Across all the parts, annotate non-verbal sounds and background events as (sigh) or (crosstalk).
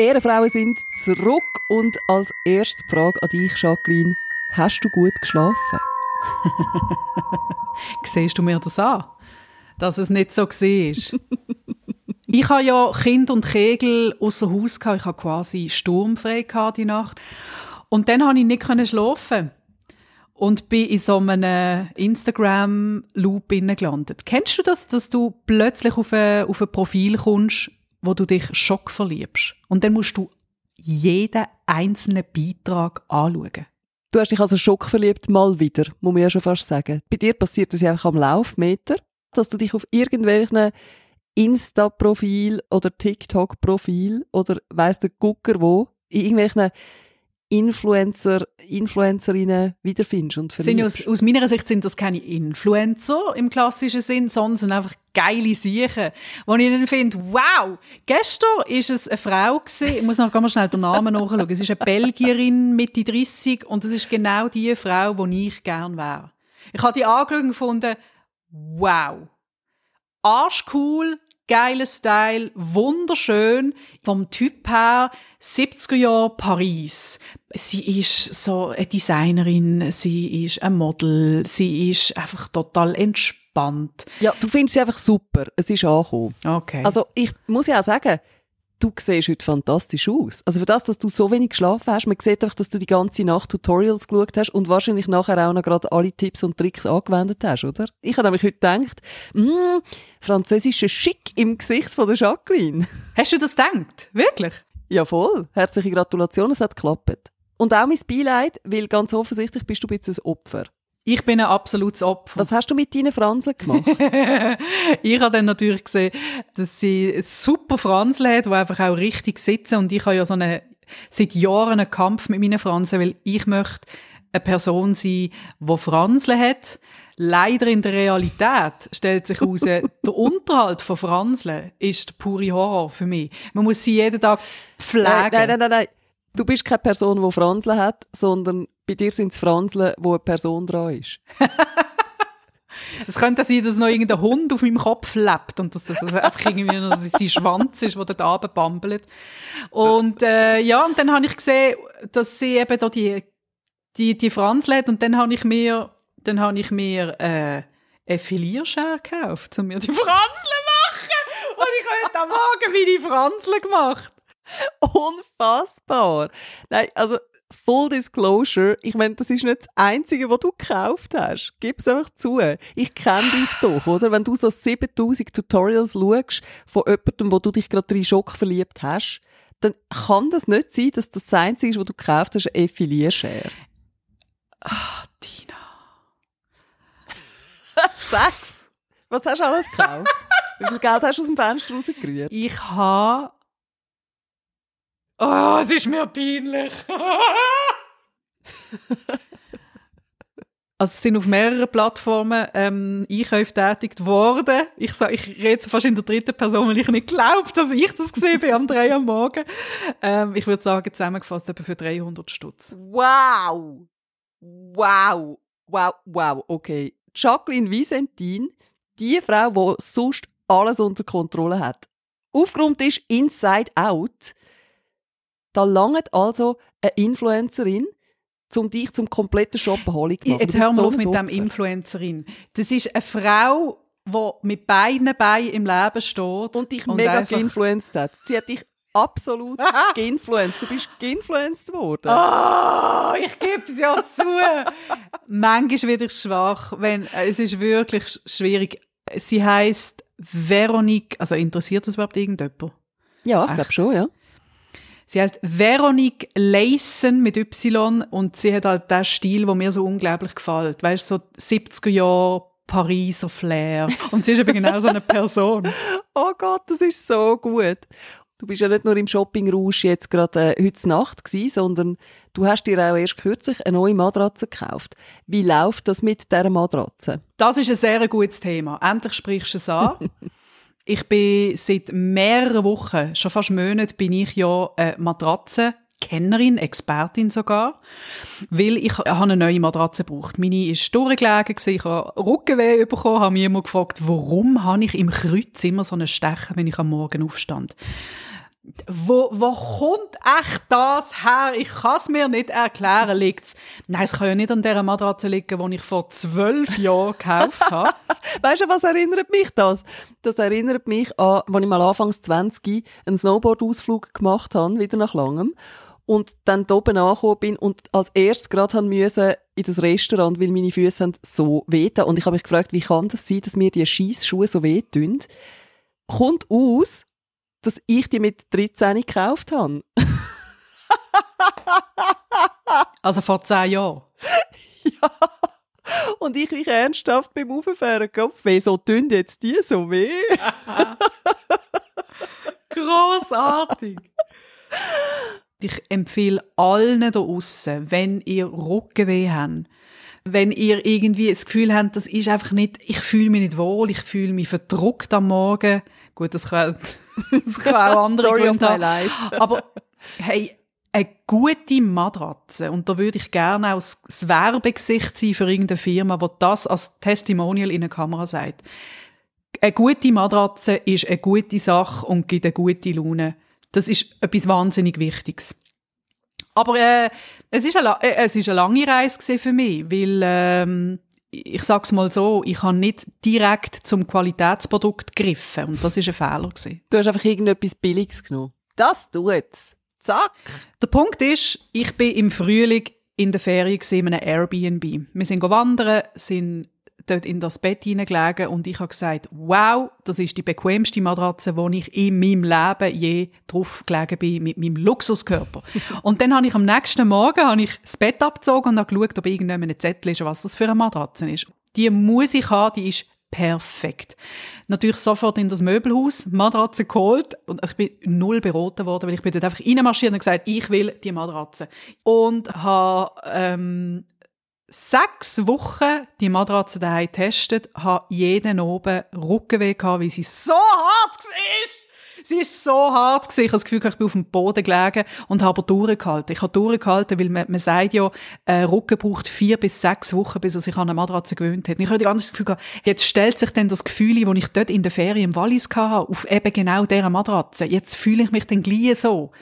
Ehrenfrauen sind zurück und als erste Frage an dich, Jacqueline. Hast du gut geschlafen? (laughs) Siehst du mir das an? Dass es nicht so war. (laughs) ich habe ja Kind und Kegel außer Haus gehabt. Ich hatte quasi sturmfrei die Nacht. Und dann konnte ich nicht schlafen. Und bin in so einem Instagram-Loop gelandet. Kennst du das, dass du plötzlich auf ein, auf ein Profil kommst, wo du dich schock verliebst? Und dann musst du jeden einzelnen Beitrag anschauen. Du hast dich also schockverliebt, mal wieder, muss man ja schon fast sagen. Bei dir passiert das ja einfach am Laufmeter, dass du dich auf irgendwelchen Insta-Profil oder TikTok-Profil oder weiss der Gucker wo, in irgendwelchen Influencer, Influencerinnen wiederfindest und verliebst. Aus, aus, meiner Sicht sind das keine Influencer im klassischen Sinn, sondern sind einfach geile Siechen, wo ich dann finde, wow, gestern ist es eine Frau gewesen, ich muss noch ganz schnell den Namen nachschauen, es ist eine Belgierin Mitte 30 und es ist genau die Frau, die ich gern wäre. Ich habe die angeschaut und gefunden, wow, arschcool, geiler Style, wunderschön. Vom Typ her 70er Jahre Paris. Sie ist so eine Designerin, sie ist ein Model, sie ist einfach total entspannt. Ja, du findest sie einfach super. Es ist angekommen. Okay. Also ich muss ja auch sagen, du siehst heute fantastisch aus. Also für das, dass du so wenig geschlafen hast, man sieht einfach, dass du die ganze Nacht Tutorials geschaut hast und wahrscheinlich nachher auch noch gerade alle Tipps und Tricks angewendet hast, oder? Ich habe nämlich heute gedacht, mh, französischer Schick im Gesicht von der Jacqueline. Hast du das gedacht? Wirklich? Ja, voll. Herzliche Gratulation, es hat geklappt. Und auch mein Beileid, weil ganz offensichtlich bist du ein bisschen ein Opfer. Ich bin ein absolutes Opfer. Was hast du mit deinen Franseln gemacht? (laughs) ich habe dann natürlich gesehen, dass sie super Franseln hat, die einfach auch richtig sitzen. Und ich habe ja so eine, seit Jahren einen Kampf mit meinen Franseln, weil ich möchte eine Person sein, die Franseln hat. Leider in der Realität stellt sich heraus, (laughs) der Unterhalt von Franseln ist der pure Horror für mich. Man muss sie jeden Tag pflegen. Nein, nein, nein, nein. Du bist keine Person, die Franseln hat, sondern bei dir sind es Franseln, wo eine Person dran ist. (laughs) Es könnte sein, dass noch irgendein Hund auf meinem Kopf lebt und dass das also einfach irgendwie noch sein Schwanz ist, der dort runterbambelt. Und äh, ja, und dann habe ich gesehen, dass sie eben da die, die, die Franzl hat und dann habe ich mir, dann habe ich mir äh, eine Filierschere gekauft, um mir die Franzle machen. Und ich habe heute Morgen meine Franzle gemacht. (laughs) Unfassbar. Nein, also Full Disclosure, ich meine, das ist nicht das Einzige, was du gekauft hast. Gib es einfach zu. Ich kenne dich (sighs) doch, oder? Wenn du so 7000 Tutorials schaust von jemandem, wo du dich gerade in Schock verliebt hast, dann kann das nicht sein, dass das, das Einzige ist, was du gekauft hast, eine Effilierschere. Ah, Tina. (laughs) Sechs. Was hast du alles gekauft? (laughs) Wie viel Geld hast du aus dem Fenster rausgerührt? Ich habe Oh, es ist mir peinlich. Also es sind auf mehreren Plattformen ähm, Einkäufe tätigt worden. Ich, sag, ich rede fast in der dritten Person, weil ich nicht glaube, dass ich das gesehen bin am 3 am Morgen. Ähm, ich würde sagen, zusammengefasst etwa für 300 Stutz. Wow! Wow! Wow, wow, okay. Jacqueline Visentin, die Frau, die sonst alles unter Kontrolle hat. Aufgeräumt ist Inside Out. Da langt also eine Influencerin, um dich zum kompletten Shopaholic zu machen. Jetzt hör mal so auf mit dem Influencerin. Das ist eine Frau, die mit beiden Beinen im Leben steht. Und dich und mega geinfluenced hat. Sie hat dich absolut (laughs) geinfluenced. Du bist geinfluenced worden. Oh, ich gebe es ja zu. Manchmal ich schwach, wenn, äh, es ist wirklich schwierig. Sie heißt Veronique, also interessiert das überhaupt irgendjemand? Ja, ich glaube schon, ja. Sie heißt Veronique Leysen mit Y und sie hat halt den Stil, der mir so unglaublich gefällt. Weißt so 70er Jahre Pariser Flair. Und sie ist eben genau so eine Person. (laughs) oh Gott, das ist so gut. Du bist ja nicht nur im Shopping-Rausch jetzt gerade äh, heute Nacht gewesen, sondern du hast dir auch erst kürzlich eine neue Matratze gekauft. Wie läuft das mit dieser Matratze? Das ist ein sehr gutes Thema. Endlich sprichst du es an. (laughs) Ich bin seit mehreren Wochen, schon fast Monaten, bin ich ja eine Matratze Expertin sogar, weil ich habe eine neue Matratze gebraucht. Meine ist durchgelegen, ich habe Rückenweh bekommen, habe mich immer gefragt, warum habe ich im Kreuz immer so einen Stechen, wenn ich am Morgen aufstand. Wo, wo kommt echt das her? Ich kann es mir nicht erklären. Liegt's? Nein, es kann ja nicht an dieser Matratze liegen, die ich vor zwölf Jahren gekauft habe. (laughs) Weißt du, was erinnert mich das? Das erinnert mich an, als ich mal anfangs 20 einen Snowboard-Ausflug gemacht habe, wieder nach langem. Und dann da oben angekommen bin und als erstes gerade müssen in das Restaurant, weil meine Füße so wehten. Und ich habe mich gefragt, wie kann das sein, dass mir die Scheissschuhe so wehtun? Kommt aus, dass ich die mit 13 gekauft habe. (laughs) also vor zehn Jahren? ja. Und ich mich ernsthaft beim Auffahren Kopf, wieso tun jetzt die so weh? (laughs) Großartig. Ich empfehle allen da außen, wenn ihr Rückenweh habt, wenn ihr irgendwie das Gefühl habt, das ist einfach nicht, ich fühle mich nicht wohl, ich fühle mich verdruckt am Morgen. Gut, das kann, (laughs) das kann auch andere Story Gründe of my life. Aber hey, eine gute Matratze, und da würde ich gerne auch das Werbegesicht sein für irgendeine Firma, die das als Testimonial in eine Kamera sagt. Eine gute Matratze ist eine gute Sache und gibt eine gute Laune. Das ist etwas wahnsinnig Wichtiges. Aber äh, es ist eine, äh, es ist eine lange Reise für mich, weil ähm, ich sag's mal so, ich habe nicht direkt zum Qualitätsprodukt gegriffen und das ist ein Fehler gewesen. Du hast einfach irgendetwas Billiges genommen. Das tut's. Zack. Der Punkt ist, ich bin im Frühling in der Ferien in einem Airbnb. Wir sind wandern, sind dort in das Bett hineingelegen und ich habe gesagt, wow, das ist die bequemste Matratze, wo ich in meinem Leben je drauf gelegen bin mit meinem Luxuskörper. (laughs) und dann habe ich am nächsten Morgen habe ich das Bett abgezogen und habe geschaut, ob irgendjemand ein Zettel ist, was das für eine Matratze ist. Die muss ich haben, die ist perfekt. Natürlich sofort in das Möbelhaus, Matratze geholt und ich bin null beraten worden, weil ich bin dort einfach reinmarschiert und gesagt, ich will die Matratze. Und habe ähm, sechs Wochen die Matratze daheim getestet, habe jeden oben Rückenweh gehabt, weil sie so hart war. Sie ist so hart gewesen. Ich habe das Gefühl, ich bin auf dem Boden gelegen und habe durchgehalten. Ich habe durchgehalten, weil man, man sagt ja, äh, Rücken braucht vier bis sechs Wochen, bis er sich an eine Matratze gewöhnt hat. Und ich habe das Gefühl gehabt, jetzt stellt sich dann das Gefühl, das ich dort in der Ferien im Wallis hatte, auf eben genau dieser Matratze. Jetzt fühle ich mich dann gleich so.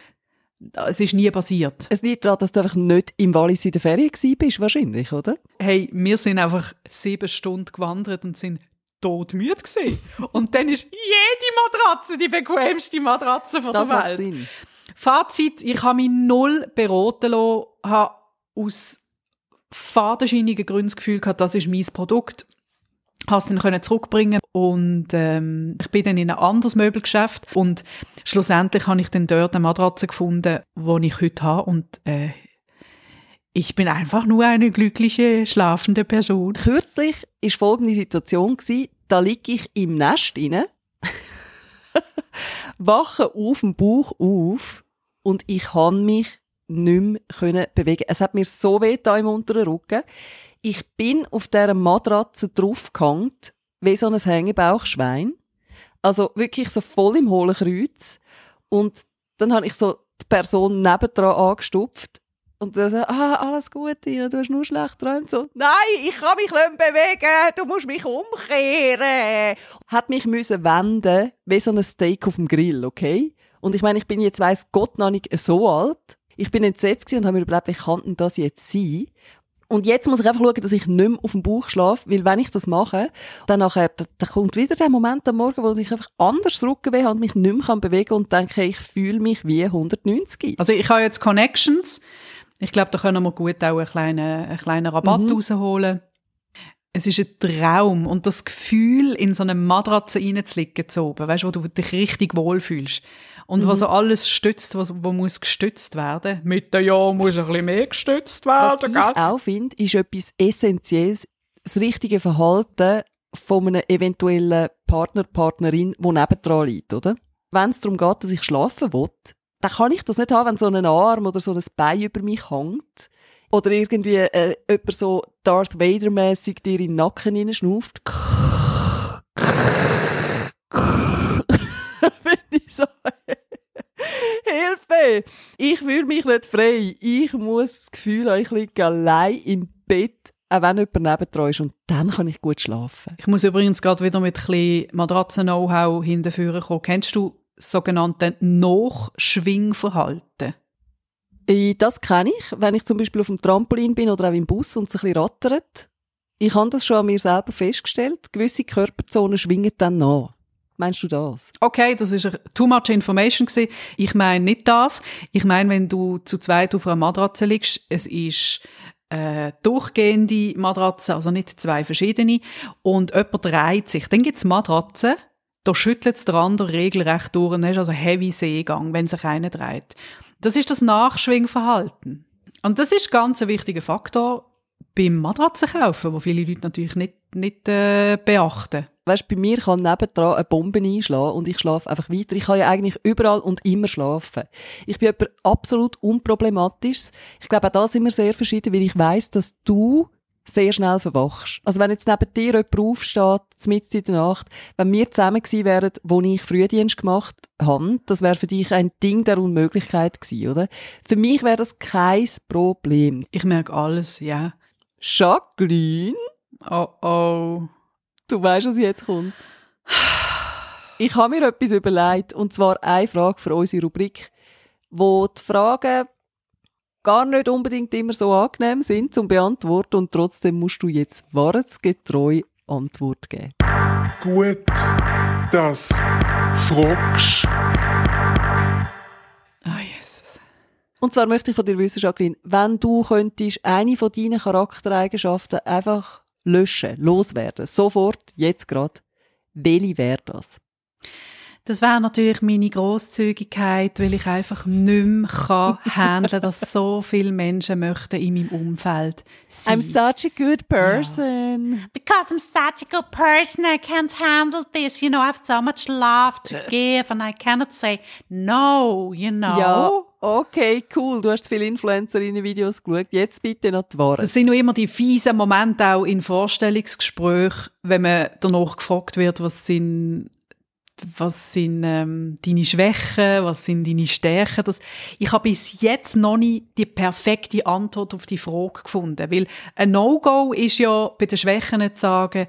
Es ist nie passiert. Es liegt daran, dass du einfach nicht im Wallis in der Ferien bist, wahrscheinlich, oder? hey, wir sind einfach sieben Stunden gewandert und sind todmüde gewesen. Und dann ist jede Matratze die bequemste Matratze von Das der macht Welt. Sinn. Fazit, ich habe mich null beraten lassen, habe aus fadenscheinigen Gründen das Gefühl gehabt, das ist mein Produkt. Es dann können zurückbringen und ähm, ich bin dann in ein anderes Möbelgeschäft und schlussendlich habe ich dann dort eine Matratze gefunden, die ich heute habe und äh, ich bin einfach nur eine glückliche, schlafende Person. Kürzlich war folgende Situation, gewesen, da liege ich im Nest inne, (laughs) wache auf dem Bauch auf und ich kann mich nicht mehr bewegen. Es hat mir so weh da im unteren Rücken. Ich bin auf dieser Matratze draufgehangen, wie so ein Hängebauchschwein. Also wirklich so voll im hohlen Kreuz. Und dann habe ich so die Person nebendran angestupft und dann so, ah, alles gut, Tina, du hast nur schlecht geträumt. So, nein, ich kann mich nicht bewegen, du musst mich umkehren. Hat mich müssen wenden, wie so ein Steak auf dem Grill, okay? Und ich meine, ich bin jetzt, weiss Gott noch nicht so alt. Ich bin entsetzt und habe mir überlegt, wie kann denn das jetzt sein? Und jetzt muss ich einfach schauen, dass ich nicht mehr auf dem Bauch schlafe, weil wenn ich das mache, dann nachher, da, da kommt wieder der Moment am Morgen, wo ich einfach anders Rückenweh habe und mich nicht mehr kann bewegen und denke, ich fühle mich wie 190. Also ich habe jetzt Connections. Ich glaube, da können wir gut auch einen kleinen, einen kleinen Rabatt Mhm. rausholen. Es ist ein Traum und das Gefühl, in so eine Matratze reinzuliegen zu oben, weißt, wo du dich richtig wohlfühlst. Und Mhm. was so alles stützt, was, wo muss gestützt werden. Mit den Jahren muss ein bisschen mehr gestützt Was werden, ich gell? auch finde, ist etwas Essentielles, das richtige Verhalten von einem eventuellen Partner, Partnerin, die nebendran liegt, oder? Wenn es darum geht, dass ich schlafen will, dann kann ich das nicht haben, wenn so ein Arm oder so ein Bein über mich hängt. Oder irgendwie äh, jemand so Darth Vader-mässig dir in den Nacken hineinschnauft. (laughs) (laughs) Wenn ich so... (laughs) Hilfe! Ich fühle mich nicht frei. Ich muss das Gefühl haben, ich liege allein im Bett, auch wenn jemand nebendran ist. Und dann kann ich gut schlafen. Ich muss übrigens gerade wieder mit ein Matratzen-Know-how hinterführen kommen. Kennst du sogenannte Nachschwingverhalten. Äh, Das kenne ich, wenn ich zum Beispiel auf dem Trampolin bin oder auch im Bus und es ein bisschen rattert. Ich habe das schon an mir selber festgestellt. Gewisse Körperzonen schwingen dann nach. Meinst du das? Okay, das ist too much information gewesen. Ich meine nicht das. Ich meine, wenn du zu zweit auf einer Matratze liegst, es ist äh, durchgehende Matratze, also nicht zwei verschiedene, und jemand dreht sich. Dann gibt's Matratzen, da schüttelt es der andere regelrecht durch und hast also Heavy Seegang, wenn sich einer dreht. Das ist das Nachschwingverhalten. Und das ist ganz ein wichtiger Faktor beim Matratzenkaufen, wo viele Leute natürlich nicht, nicht äh, beachten. Weißt, bei mir kann nebendran eine Bombe einschlagen und ich schlafe einfach weiter. Ich kann ja eigentlich überall und immer schlafen. Ich bin jemand absolut unproblematisch. Ich glaube, auch da sind wir sehr verschieden, weil ich weiss, dass du sehr schnell verwachst. Also wenn jetzt neben dir jemand aufsteht, mitten in der Nacht, wenn wir zusammen gewesen wären, wo ich Frühdienst gemacht habe, das wäre für dich ein Ding der Unmöglichkeit gewesen, oder? Für mich wäre das kein Problem. Ich merke alles, ja. Jacqueline, Oh oh. du weißt, was jetzt kommt. Ich habe mir etwas überlegt, und zwar eine Frage für unsere Rubrik, wo die Fragen gar nicht unbedingt immer so angenehm sind zum Beantworten und trotzdem musst du jetzt wahrheitsgetreu Antwort geben. Gut, das fragst. Ah, Jesus. Und zwar möchte ich von dir wissen, Jacqueline, wenn du könntest eine von deinen Charaktereigenschaften einfach löschen, loswerden, sofort, jetzt gerade, welche wäre das? Das wäre natürlich meine Grosszügigkeit, weil ich einfach nicht mehr kann (laughs) handeln, dass so viele Menschen möchten in meinem Umfeld sein. I'm such a good person. Because I'm such a good person, I can't handle this. You know, I have so much love to (laughs) give and I cannot say no, you know. Ja, okay, cool. Du hast viele Influencerinnen-Videos geschaut. Jetzt bitte noch die Wahrheit. Das sind noch immer die fiesen Momente auch in Vorstellungsgesprächen, wenn man danach gefragt wird, was sind was sind ähm, deine Schwächen, was sind deine Stärken. Das, ich habe bis jetzt noch nie die perfekte Antwort auf die Frage gefunden, weil ein No-Go ist ja bei den Schwächen zu sagen,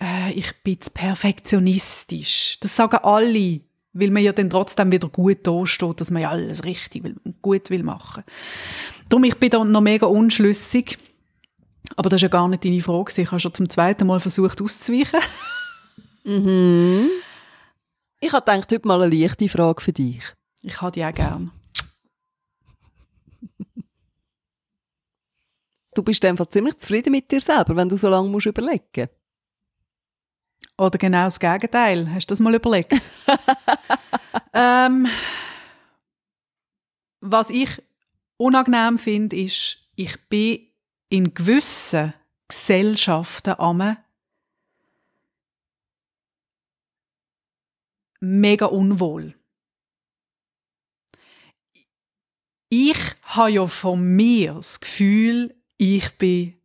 äh, ich bin zu perfektionistisch. Das sagen alle, weil man ja dann trotzdem wieder gut dasteht, dass man ja alles richtig will, gut will machen. Darum, ich bin da noch mega unschlüssig. Aber das ist ja gar nicht deine Frage. Ich habe schon zum zweiten Mal versucht auszuweichen. Ich habe gedacht, heute mal eine leichte Frage für dich. Ich habe die auch gern. Du bist einfach ziemlich zufrieden mit dir selber, wenn du so lange musst überlegen Oder genau das Gegenteil. Hast du das mal überlegt? (laughs) ähm, was ich unangenehm finde, ist, ich bin in gewissen Gesellschaften am mega unwohl. Ich habe ja von mir das Gefühl, ich bin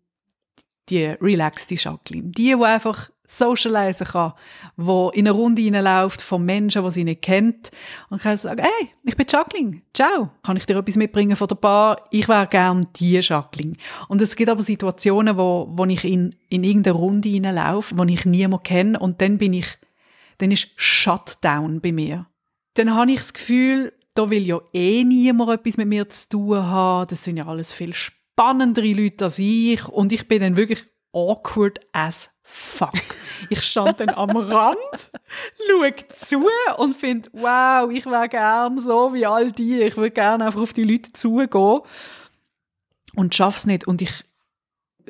die relaxte Jacqueline. Die, die einfach socialisen kann, die in eine Runde hineinläuft von Menschen, die sie nicht kennt und kann sagen, hey, ich bin Jacqueline, ciao, kann ich dir etwas mitbringen von der Bar? Ich wäre gern die Jacqueline. Und es gibt aber Situationen, wo, wo ich in, in irgendeine Runde hineinlaufe, wo ich niemanden kenne und dann bin ich, dann ist Shutdown bei mir. Dann habe ich das Gefühl, da will ja eh niemand etwas mit mir zu tun haben. Das sind ja alles viel spannendere Leute als ich. Und ich bin dann wirklich awkward as fuck. Ich stand dann am (laughs) Rand, schaue zu und finde, wow, ich wäre gern so wie all die. Ich würde gerne einfach auf die Leute zugehen. Und schaff's nicht. Und ich,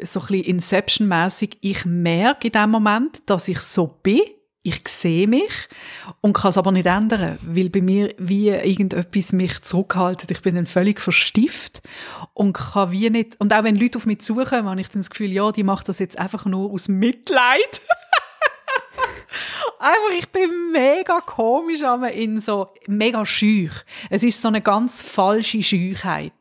so ein bisschen Inception-mässig, ich merke in dem Moment, dass ich so bin ich sehe mich und kann es aber nicht ändern, weil bei mir wie irgendetwas mich zurückhaltet. Ich bin dann völlig verstift und kann wie nicht, und auch wenn Leute auf mich zukommen, habe ich dann das Gefühl, ja, die macht das jetzt einfach nur aus Mitleid. (laughs) einfach, ich bin mega komisch, in so, mega schüch. Es ist so eine ganz falsche Scheuchheit.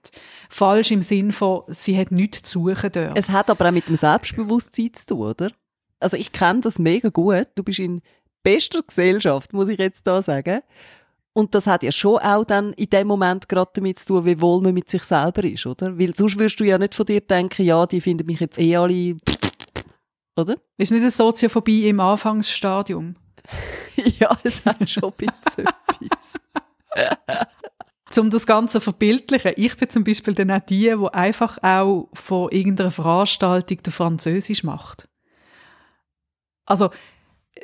Falsch im Sinn von, sie hat nichts zu suchen dort. Es hat aber auch mit dem Selbstbewusstsein zu tun, oder? Also ich kenne das mega gut. Du bist in bester Gesellschaft, muss ich jetzt da sagen. Und das hat ja schon auch dann in dem Moment gerade damit zu tun, wie wohl man mit sich selber ist, oder? Weil sonst würdest du ja nicht von dir denken, ja, die finden mich jetzt eh alle, (tsk) oder? Ist nicht eine Soziophobie im Anfangsstadium? (laughs) ja, es hat schon ein bisschen etwas. (laughs) um das Ganze zu verbildlichen, ich bin zum Beispiel dann auch die, die einfach auch von irgendeiner Veranstaltung der Französisch macht. Also,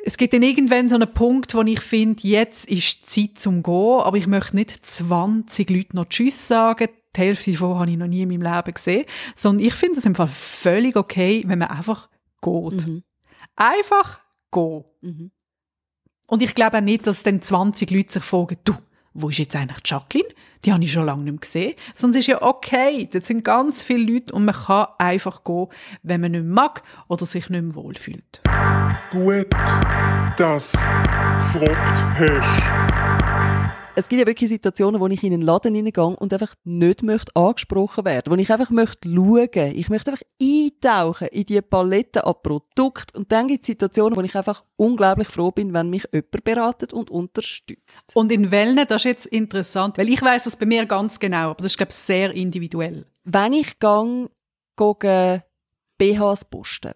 es gibt dann irgendwann so einen Punkt, wo ich finde, jetzt ist die Zeit zum Gehen, aber ich möchte nicht 20 Leuten noch Tschüss sagen. Die Hälfte davon habe ich noch nie in meinem Leben gesehen. Sondern ich finde es im Fall völlig okay, wenn man einfach geht. Mhm. Einfach gehen. Mhm. Und ich glaube auch nicht, dass dann 20 Leute sich fragen, du, wo ist jetzt eigentlich Jacqueline? Die habe ich schon lange nicht mehr gesehen. Es ist ja okay. Das sind ganz viele Leute und man kann einfach gehen, wenn man nicht mag oder sich nicht mehr wohlfühlt. Gut, dass du gefragt hast. Es gibt ja wirklich Situationen, wo ich in einen Laden hineingehe und einfach nicht möchte angesprochen werden. Wo ich einfach möchte schauen. Ich möchte einfach eintauchen in die Palette an Produkten. Und dann gibt es Situationen, wo ich einfach unglaublich froh bin, wenn mich jemand beratet und unterstützt. Und in welchen, das ist jetzt interessant, weil ich weiß das bei mir ganz genau, aber das ist, glaube ich, sehr individuell. Wenn ich gang gegen BHs posten,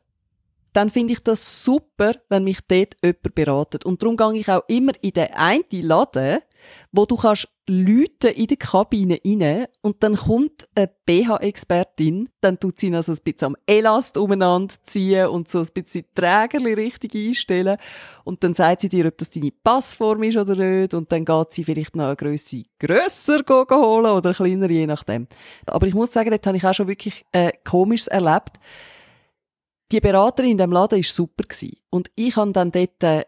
dann finde ich das super, wenn mich dort jemand beratet. Und darum gehe ich auch immer in den einen Laden, wo du kannst Leute in die Kabine rein und dann kommt eine BH-Expertin, dann tut sie noch so ein bisschen am Elast umeinander ziehen und so ein bisschen Trägerli richtig einstellen und dann sagt sie dir, ob das deine Passform ist oder nicht und dann geht sie vielleicht noch eine Grösse grösser holen oder kleiner, je nachdem. Aber ich muss sagen, dort habe ich auch schon wirklich äh, Komisches erlebt die Beraterin in dem Laden war super. Gewesen. Und ich habe dann dort äh,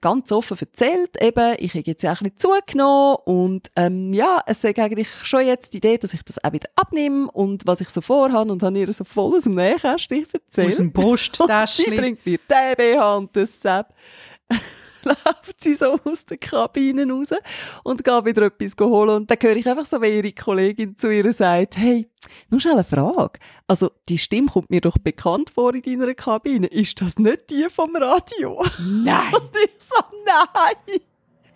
ganz offen erzählt, eben, ich habe jetzt ja auch ein bisschen zugenommen und ähm, ja, es ist eigentlich schon jetzt die Idee, dass ich das auch wieder abnehme und was ich so vorhabe und habe ihr so voll aus dem Nähkästchen erzählt. Aus dem Und (laughs) sie bringt mir den BH und das Sepp. (laughs) läuft sie so aus der Kabine raus und geht wieder etwas holen. Und dann höre ich einfach so, wie ihre Kollegin zu ihr sagt, hey, nur schnell eine Frage. Also, die Stimme kommt mir doch bekannt vor in deiner Kabine. Ist das nicht die vom Radio? Nein. (laughs) Und ich so, nein.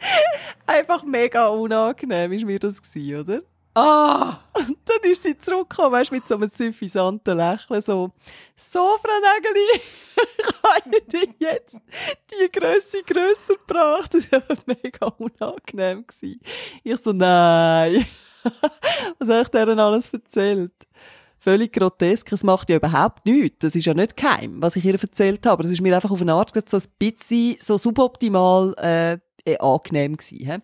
(laughs) Einfach mega unangenehm ist mir das gewesen, oder? Ah! Und (laughs) dann ist sie zurückgekommen, weißt, mit so einem suffisanten Lächeln, so, so, Frau Nägeli, (laughs) ich habe Ihnen jetzt die Grösse grösser gebracht. Das war mega unangenehm. Gewesen. Ich so, nein. (laughs) Was habe ich denen alles erzählt? Völlig grotesk. Es macht ja überhaupt nichts. Das ist ja nicht geheim, was ich ihr erzählt habe. Es ist mir einfach auf eine Art so ein bisschen so suboptimal äh, äh, angenehm gewesen. He?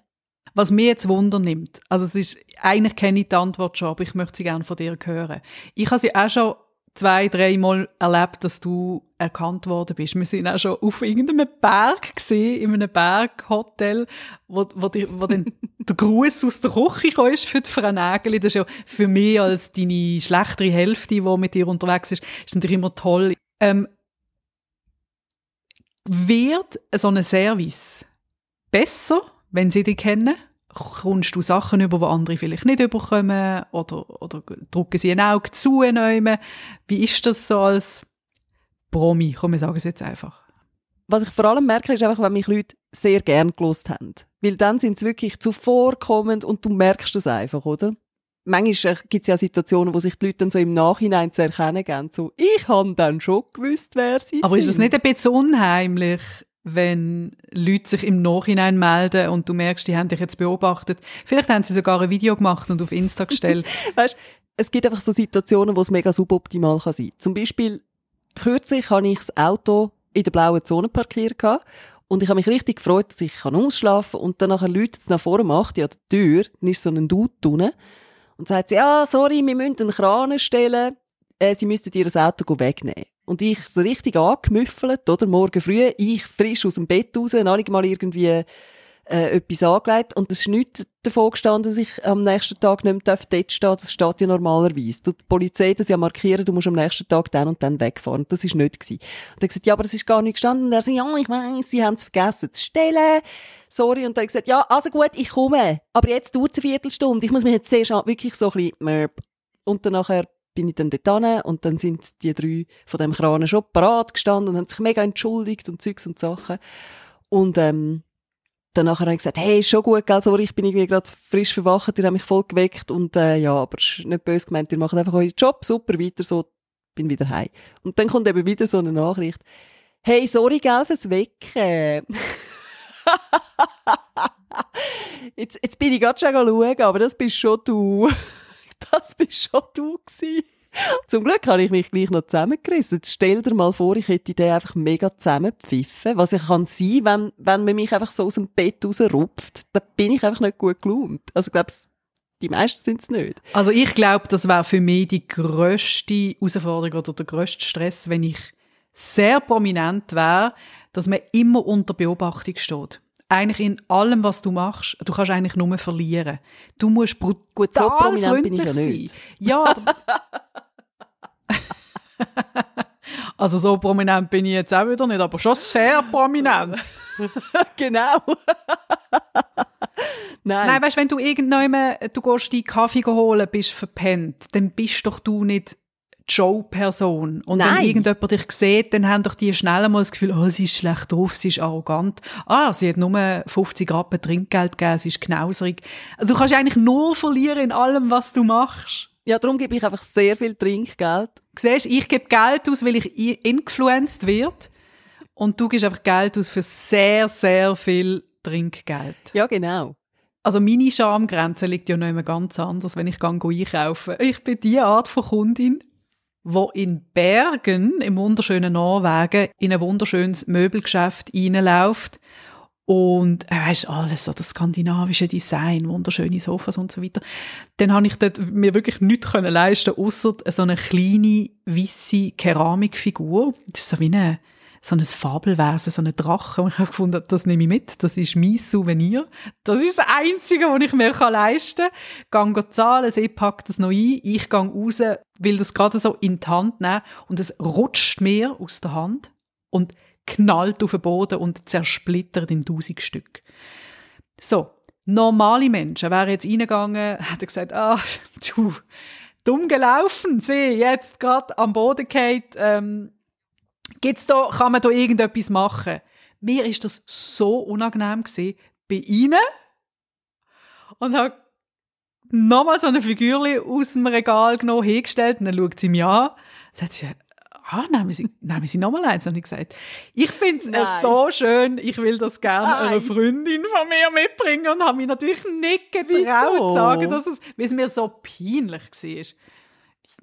Was mir jetzt Wunder nimmt, also es ist, eigentlich kenne ich die Antwort schon, aber ich möchte sie gerne von dir hören. Ich habe sie auch schon zwei, dreimal erlebt, dass du erkannt worden bist. Wir sind auch schon auf irgendeinem Berg gesehen, in einem Berghotel, wo, wo, die, wo dann (laughs) der Gruß aus der Küche kam ist für die Frau Nägeli. Das ist ja für mich als deine schlechtere Hälfte, die mit dir unterwegs ist, ist natürlich immer toll. Ähm, wird so ein Service besser, wenn sie dich kennen? Kommst du Sachen über, die andere vielleicht nicht überkommen? Oder, oder drücken sie ein Auge zu? Neumen? Wie ist das so als Promi? Komm, wir sagen es jetzt einfach. was ich vor allem merke, ist einfach, wenn mich Leute sehr gern gelost haben. Weil dann sind sie wirklich zuvorkommend und du merkst es einfach, oder? Manchmal gibt es ja Situationen, wo sich die Leute dann so im Nachhinein zu erkennen geben. So, ich habe dann schon gewusst, wer sie Aber sind. ist es nicht ein bisschen unheimlich, wenn Leute sich im Nachhinein melden und du merkst, die haben dich jetzt beobachtet? Vielleicht haben sie sogar ein Video gemacht und auf Insta gestellt. (laughs) Weißt, es gibt einfach so Situationen, wo es mega suboptimal kann sein. Zum Beispiel, kürzlich habe ich das Auto in der blauen Zone parkiert und ich habe mich richtig gefreut, dass ich kann ausschlafen und dann nachher läutet es nach vorne macht an der Tür, dann ist so ein Dude drinnen und sagt ja, sorry, wir müssen einen Kran stellen, äh, sie müssten ihr Auto wegnehmen. Und ich so richtig angemüffelt, oder? Morgen früh, ich frisch aus dem Bett raus, noch nicht mal irgendwie äh, etwas angelegt. Und es ist nichts davon gestanden, dass ich am nächsten Tag nicht mehr dort stehen darf. Das steht ja normalerweise. Die Polizei das ja markieren, du musst am nächsten Tag dann und dann wegfahren. Das ist nicht gewesen. Und er gesagt, ja, aber es ist gar nicht gestanden. Und er sagt, ja, ich weiss, sie haben es vergessen zu stellen. Sorry. Und dann gesagt, ja, also gut, ich komme. Aber jetzt dauert es eine Viertelstunde. Ich muss mich jetzt an- wirklich so ein bisschen. Und dann nachher bin ich dann dort und dann sind die drei von dem Kran schon parat gestanden und haben sich mega entschuldigt und Zeugs und Sachen. Und, ähm, dann nachher habe ich gesagt, hey, ist schon gut, gell, sorry, ich bin irgendwie gerade frisch verwacht, ihr habt mich voll geweckt und, äh, ja, aber es ist nicht böse gemeint, ihr macht einfach euren Job, super, weiter so, bin wieder heim. Und dann kommt eben wieder so eine Nachricht, hey, sorry, gell, fürs Wecken. (laughs) Jetzt, jetzt bin ich gerade schon schauen, aber das bist schon du. (laughs) Das bist schon du gewesen. Zum Glück habe ich mich gleich noch zusammengerissen. Jetzt stell dir mal vor, ich hätte den einfach mega zusammengepfiffen. Was ich kann sein, wenn, wenn man mich einfach so aus dem Bett rausrupft, dann bin ich einfach nicht gut gelaunt. Also ich glaube, die meisten sind es nicht. Also ich glaube, das wäre für mich die grösste Herausforderung oder der grösste Stress, wenn ich sehr prominent wäre, dass man immer unter Beobachtung steht. Eigentlich in allem, was du machst, du kannst eigentlich nur verlieren. Du musst brutal Gut, so prominent bin ich freundlich ja sein. Ja, (laughs) also so prominent bin ich jetzt auch wieder nicht, aber schon sehr prominent. (laughs) genau. (laughs) Nein. Nein, weißt, wenn du irgendwann, du gehst deinen Kaffee holen, bist verpennt, dann bist doch du nicht Show-Person. Und wenn Nein. irgendjemand dich sieht, dann haben doch die schnell mal das Gefühl, oh, sie ist schlecht drauf, sie ist arrogant. Ah, sie hat nur 50 Rappen Trinkgeld gegeben, sie ist knauserig. Also du kannst eigentlich nur verlieren in allem, was du machst. Ja, darum gebe ich einfach sehr viel Trinkgeld. Siehst, ich gebe Geld aus, weil ich influenced werde. Und du gibst einfach Geld aus für sehr, sehr viel Trinkgeld. Ja, genau. Also meine Schamgrenze liegt ja noch immer ganz anders, wenn ich gehe einkaufen. Ich bin die Art von Kundin, wo in Bergen im wunderschönen Norwegen in ein wunderschönes Möbelgeschäft reinläuft und äh, weisst alles so das skandinavische Design, wunderschöne Sofas und so weiter. Dann habe ich dort mir wirklich nichts können leisten, außer so eine kleine weisse Keramikfigur. Das ist so wie eine so ein Fabelwesen, so ein Drache. Und ich habe gefunden, das nehme ich mit. Das ist mein Souvenir. Das ist das Einzige, was ich mir leisten kann. Gehe zahlen, sie packt das noch ein. Ich gehe raus, will das gerade so in die Hand nehmen. Und es rutscht mir aus der Hand und knallt auf den Boden und zersplittert in tausend Stück. So, normale Menschen wären jetzt reingegangen, hätten gesagt, ah, du, dumm gelaufen, sieh, jetzt gerade am Boden geht, ähm, gibt's da, kann man da irgendetwas machen? Mir ist das so unangenehm gewesen, bei ihnen und habe nochmal so eine Figürli aus dem Regal genommen, hingestellt und dann schaut sie mich an, sagt sie, ah, nehmen Sie, nehmen sie nochmal eins, habe ich gesagt. Ich finde es so schön, ich will das gerne Nein. einer Freundin von mir mitbringen und habe mich natürlich nicht getraut zu sagen, dass es, weil es mir so peinlich war.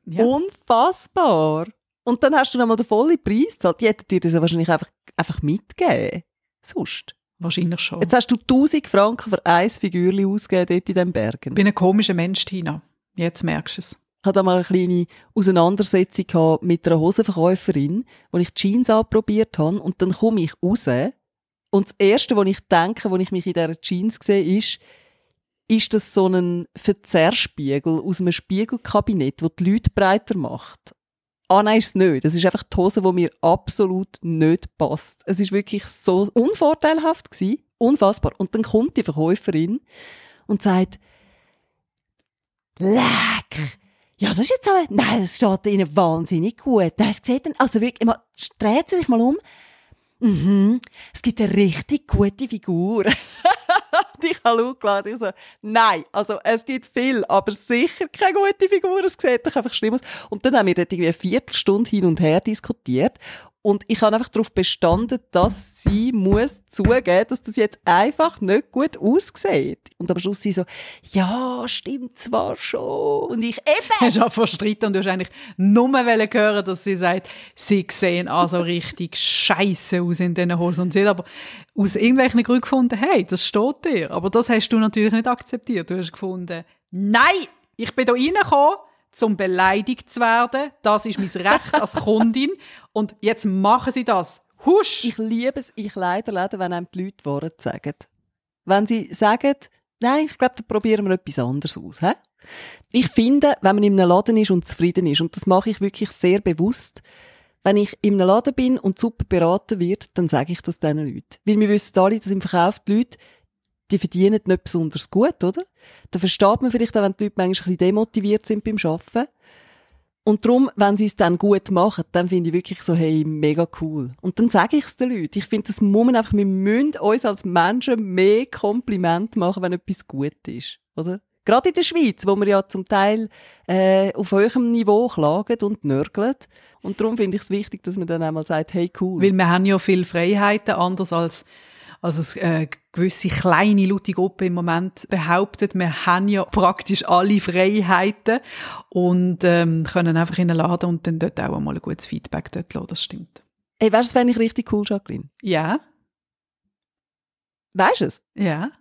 Ja. Unfassbar. Und dann hast du noch mal den vollen Preis gezahlt. Die hätten dir das ja wahrscheinlich einfach, einfach mitgegeben. Sonst. Wahrscheinlich schon. Jetzt hast du 1000 Franken für ein Figürchen ausgegeben dort in den Bergen. Ich bin ein komischer Mensch, Tina. Jetzt merkst du es. Ich hatte mal eine kleine Auseinandersetzung mit einer Hosenverkäuferin, wo ich Jeans anprobiert habe und dann komme ich raus und das Erste, was ich denke, wo ich mich in dieser Jeans sehe, ist, ist das so ein Verzerrspiegel aus einem Spiegelkabinett, wo die Leute breiter macht. Ah nein, ist es nicht. Das ist einfach die Hose, die mir absolut nicht passt. Es ist wirklich so unvorteilhaft gewesen, unfassbar. Und dann kommt die Verkäuferin und sagt, Leck! Ja, das ist jetzt aber, nein, das steht Ihnen wahnsinnig gut. Nein, es sieht dann, also wirklich, immer, dreht sie sich mal um. Mhm, es gibt eine richtig gute Figur. (laughs) und (laughs) ich habe gelacht, ich so, nein, also es gibt viel, aber sicher keine gute Figur, es sieht doch einfach schlimm aus. Und dann haben wir dort irgendwie eine Viertelstunde hin und her diskutiert und ich habe einfach darauf bestanden, dass sie muss zugeben, dass das jetzt einfach nicht gut aussieht. Und am Schluss sie so, ja, stimmt zwar schon. Und ich, eben, (laughs) Hast du auch verstritten und du hast eigentlich nur hören, dass sie sagt, sie sehen also richtig scheiße aus in diesen Hosen. Und sie hat aber aus irgendwelchen Gründen gefunden, hey, das steht dir. Aber das hast du natürlich nicht akzeptiert. Du hast gefunden, nein, ich bin da reingekommen, zum beleidigt zu werden. Das ist mein Recht als Kundin. Und jetzt machen sie das. Husch! ich liebe es, ich leider Läden, wenn einem die Leute Wahrheit sagen. Wenn sie sagen, nein, ich glaube, da probieren wir etwas anderes aus. He? Ich finde, wenn man in einem Laden ist und zufrieden ist, und das mache ich wirklich sehr bewusst, wenn ich in einem Laden bin und super beraten wird, dann sage ich das diesen Leuten. Weil wir wissen alle, dass im Verkauf die Leute, die verdienen nicht besonders gut, oder? Da versteht man vielleicht auch, wenn die Leute manchmal ein bisschen demotiviert sind beim Arbeiten. Und darum, wenn sie es dann gut machen, dann finde ich wirklich so, hey, mega cool. Und dann sage ich es den Leuten. Ich finde, das muss man einfach, wir müssen uns als Menschen mehr Kompliment machen, wenn etwas gut ist, oder? Gerade in der Schweiz, wo wir ja zum Teil äh, auf höherem Niveau klagen und nörgeln. Und darum finde ich es wichtig, dass man dann einmal sagt, hey, cool. Weil wir haben ja viele Freiheiten, anders als Also es, äh, gewisse kleine laute Gruppe im Moment behauptet, wir haben ja praktisch alle Freiheiten und ähm, können einfach in den Laden und dann dort auch mal ein gutes Feedback dort lassen, das stimmt. Hey, weißt du, das fände ich richtig cool, Jacqueline. Ja, Weißt du es? ja.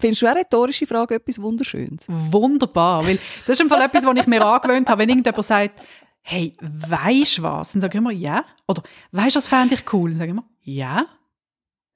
Findest du eine rhetorische Frage etwas Wunderschönes? Wunderbar, weil das ist im Fall etwas, was ich mir angewöhnt habe, wenn irgendjemand sagt, hey, weisst was? Dann sage ich immer, ja. Oder, weisst was fände ich cool? Dann sage ich immer, ja.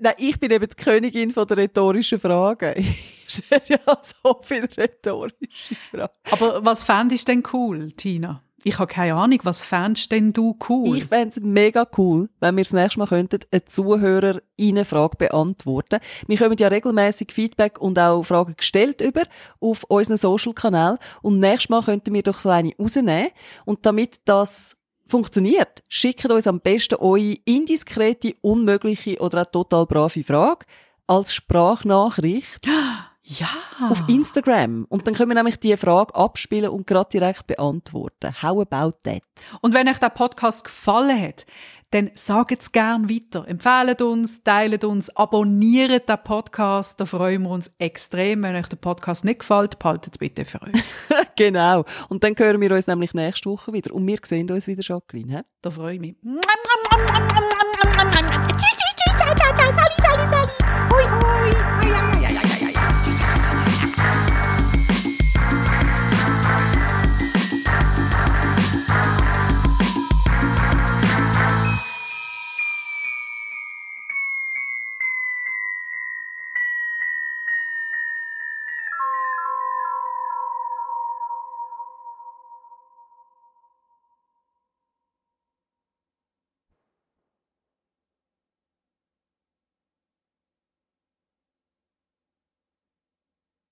Nein, ich bin eben die Königin von der rhetorischen Fragen. (laughs) Ich ja so viele rhetorische Fragen. Aber was fändest du denn cool, Tina? Ich habe keine Ahnung, was fändest denn du cool? Ich fände es mega cool, wenn wir das nächste Mal könnten, eine Zuhörer eine Frage beantworten. Wir kommen ja regelmäßig Feedback und auch Fragen gestellt über auf unseren Social-Kanal. Und nächstes Mal könnten wir doch so eine rausnehmen. Und damit das funktioniert, schickt uns am besten eure indiskrete, unmögliche oder auch total brave Frage als Sprachnachricht (gasps) ja. auf Instagram. Und dann können wir nämlich die Frage abspielen und gerade direkt beantworten. How about that? Und wenn euch der Podcast gefallen hat, dann sagt es gern weiter. Empfehlt uns, teilt uns, abonniert den Podcast. Da freuen wir uns extrem. Wenn euch der Podcast nicht gefällt, behaltet es bitte für euch. (laughs) genau. Und dann hören wir uns nämlich nächste Woche wieder. Und wir sehen uns wieder, Jacqueline. hä? Da freue ich mich. Tschüss, tschüss, tschüss, ciao, ciao, ciao, ciao, sali, sali, sali. Hoi, hoi. Hoi, hoi, hoi.